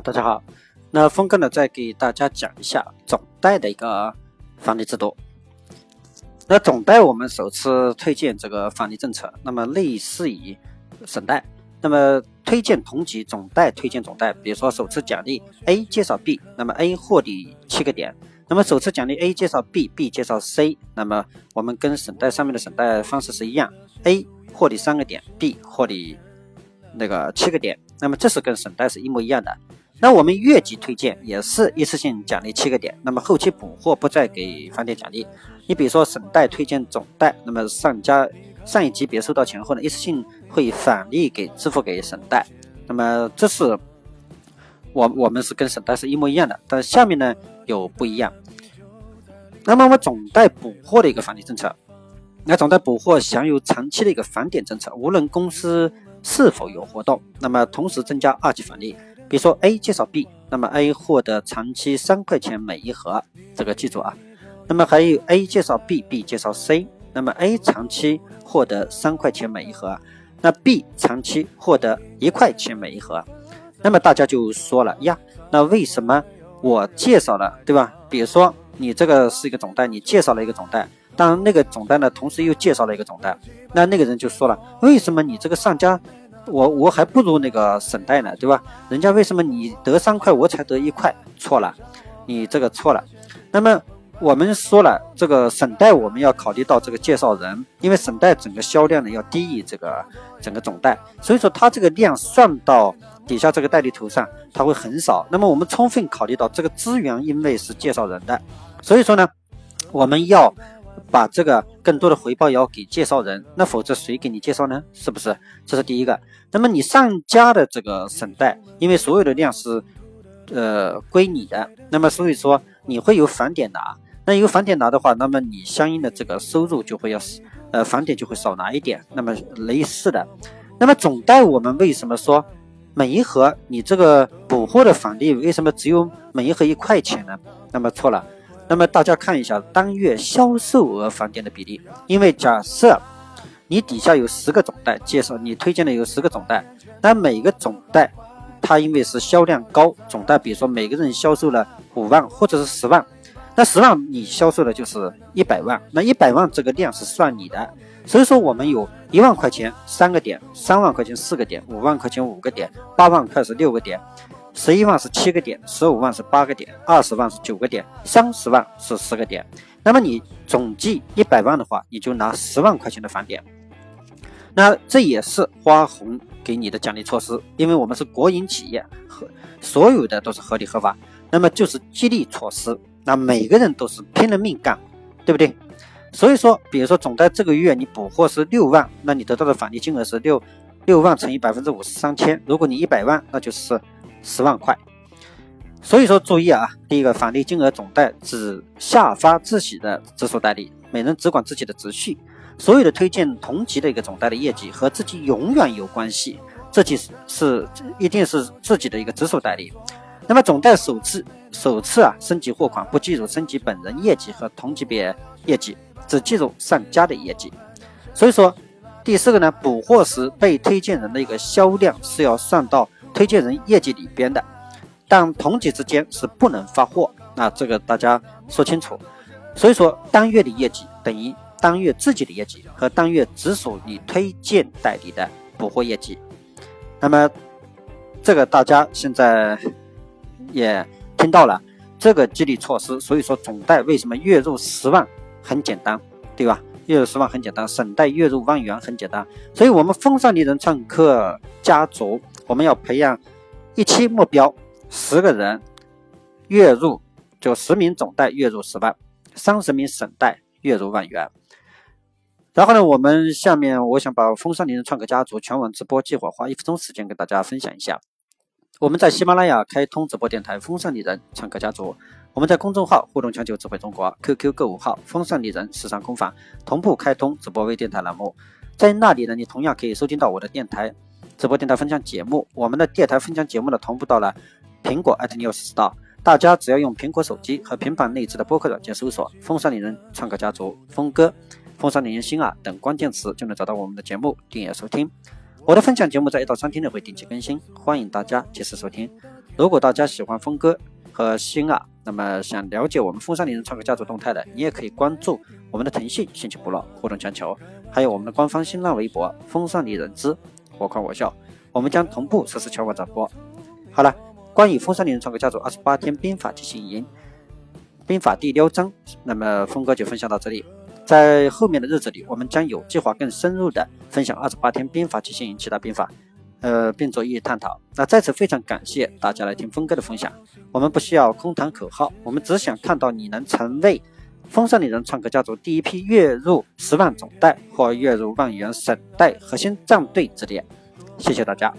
大家好，那峰哥呢再给大家讲一下总代的一个返利制度。那总代我们首次推荐这个返利政策，那么类似于省代，那么推荐同级总代推荐总代，比如说首次奖励 A 介绍 B，那么 A 获利七个点，那么首次奖励 A 介绍 B，B 介绍 C，那么我们跟省代上面的省代方式是一样，A 获利三个点，B 获利。那个七个点，那么这是跟省代是一模一样的。那我们越级推荐也是一次性奖励七个点，那么后期补货不再给返点奖励。你比如说省贷推荐总贷，那么上家上一级别收到钱后呢，一次性会返利给支付给省贷。那么这是我我们是跟省代是一模一样的，但下面呢有不一样。那么我们总代补货的一个返利政策，那总代补货享有长期的一个返点政策，无论公司。是否有活动？那么同时增加二级返利，比如说 A 介绍 B，那么 A 获得长期三块钱每一盒，这个记住啊。那么还有 A 介绍 B，B 介绍 C，那么 A 长期获得三块钱每一盒，那 B 长期获得一块钱每一盒。那么大家就说了呀，那为什么我介绍了，对吧？比如说你这个是一个总代，你介绍了一个总代。当那个总代呢，同时又介绍了一个总代，那那个人就说了，为什么你这个上家，我我还不如那个省贷呢，对吧？人家为什么你得三块，我才得一块？错了，你这个错了。那么我们说了，这个省贷我们要考虑到这个介绍人，因为省贷整个销量呢要低于这个整个总贷，所以说它这个量算到底下这个代理头上，它会很少。那么我们充分考虑到这个资源，因为是介绍人的，所以说呢，我们要。把这个更多的回报要给介绍人，那否则谁给你介绍呢？是不是？这是第一个。那么你上家的这个省贷，因为所有的量是，呃，归你的，那么所以说你会有返点拿。那有返点拿的话，那么你相应的这个收入就会要，呃，返点就会少拿一点。那么类似的，那么总贷我们为什么说每一盒你这个补货的返利为什么只有每一盒一块钱呢？那么错了。那么大家看一下当月销售额返点的比例，因为假设你底下有十个总代介绍，你推荐的有十个总代，那每个总代它因为是销量高，总代比如说每个人销售了五万或者是十万，那十万你销售的就是一百万，那一百万这个量是算你的，所以说我们有一万块钱三个点，三万块钱四个点，五万块钱五个点，八万块是六个点。十一万是七个点，十五万是八个点，二十万是九个点，三十万是十个点。那么你总计一百万的话，你就拿十万块钱的返点。那这也是花红给你的奖励措施，因为我们是国营企业，和所有的都是合理合法。那么就是激励措施，那每个人都是拼了命干，对不对？所以说，比如说总在这个月你补货是六万，那你得到的返利金额是六六万乘以百分之五十三千。如果你一百万，那就是。十万块，所以说注意啊，第一个返利金额总代只下发自己的直属代理，每人只管自己的直系，所有的推荐同级的一个总代的业绩和自己永远有关系，自己是一定是自己的一个直属代理。那么总代首次首次啊升级货款不计入升级本人业绩和同级别业绩，只计入上家的业绩。所以说第四个呢，补货时被推荐人的一个销量是要算到。推荐人业绩里边的，但同级之间是不能发货，那这个大家说清楚。所以说，当月的业绩等于当月自己的业绩和当月直属你推荐代理的补货业绩。那么，这个大家现在也听到了这个激励措施。所以说，总代为什么月入十万很简单，对吧？月入十万很简单，省代月入万元很简单。所以，我们风尚丽人创客家族。我们要培养一期目标十个人，月入就十名总代月入十万，三十名省代月入万元。然后呢，我们下面我想把风尚利人创客家族全网直播计划花一分钟时间跟大家分享一下。我们在喜马拉雅开通直播电台风尚利人创客家族，我们在公众号互动全球智慧中国 QQ 购物号风尚利人时尚工坊同步开通直播微电台栏目，在那里呢，你同样可以收听到我的电台。直播电台分享节目，我们的电台分享节目呢同步到了苹果 @news Store，大家只要用苹果手机和平板内置的播客软件搜索“风尚丽人创客家族”、“峰哥”、“风尚丽人心啊”等关键词，就能找到我们的节目，订阅收听。我的分享节目在一到三天内会定期更新，欢迎大家及时收听。如果大家喜欢峰哥和星啊，那么想了解我们风尚丽人创客家族动态的，你也可以关注我们的腾讯兴趣部落互动全球，还有我们的官方新浪微博风尚丽人之我夸我笑，我们将同步实时全网转播。好了，关于风尚丽人创客家族二十八天兵法提醒营，兵法第六章，那么峰哥就分享到这里。在后面的日子里，我们将有计划更深入的分享二十八天兵法提醒营其他兵法。呃，并做一一探讨。那在此非常感谢大家来听峰哥的分享。我们不需要空谈口号，我们只想看到你能成为风尚丽人创客家族第一批月入十万总代或月入万元省代核心战队之列。谢谢大家。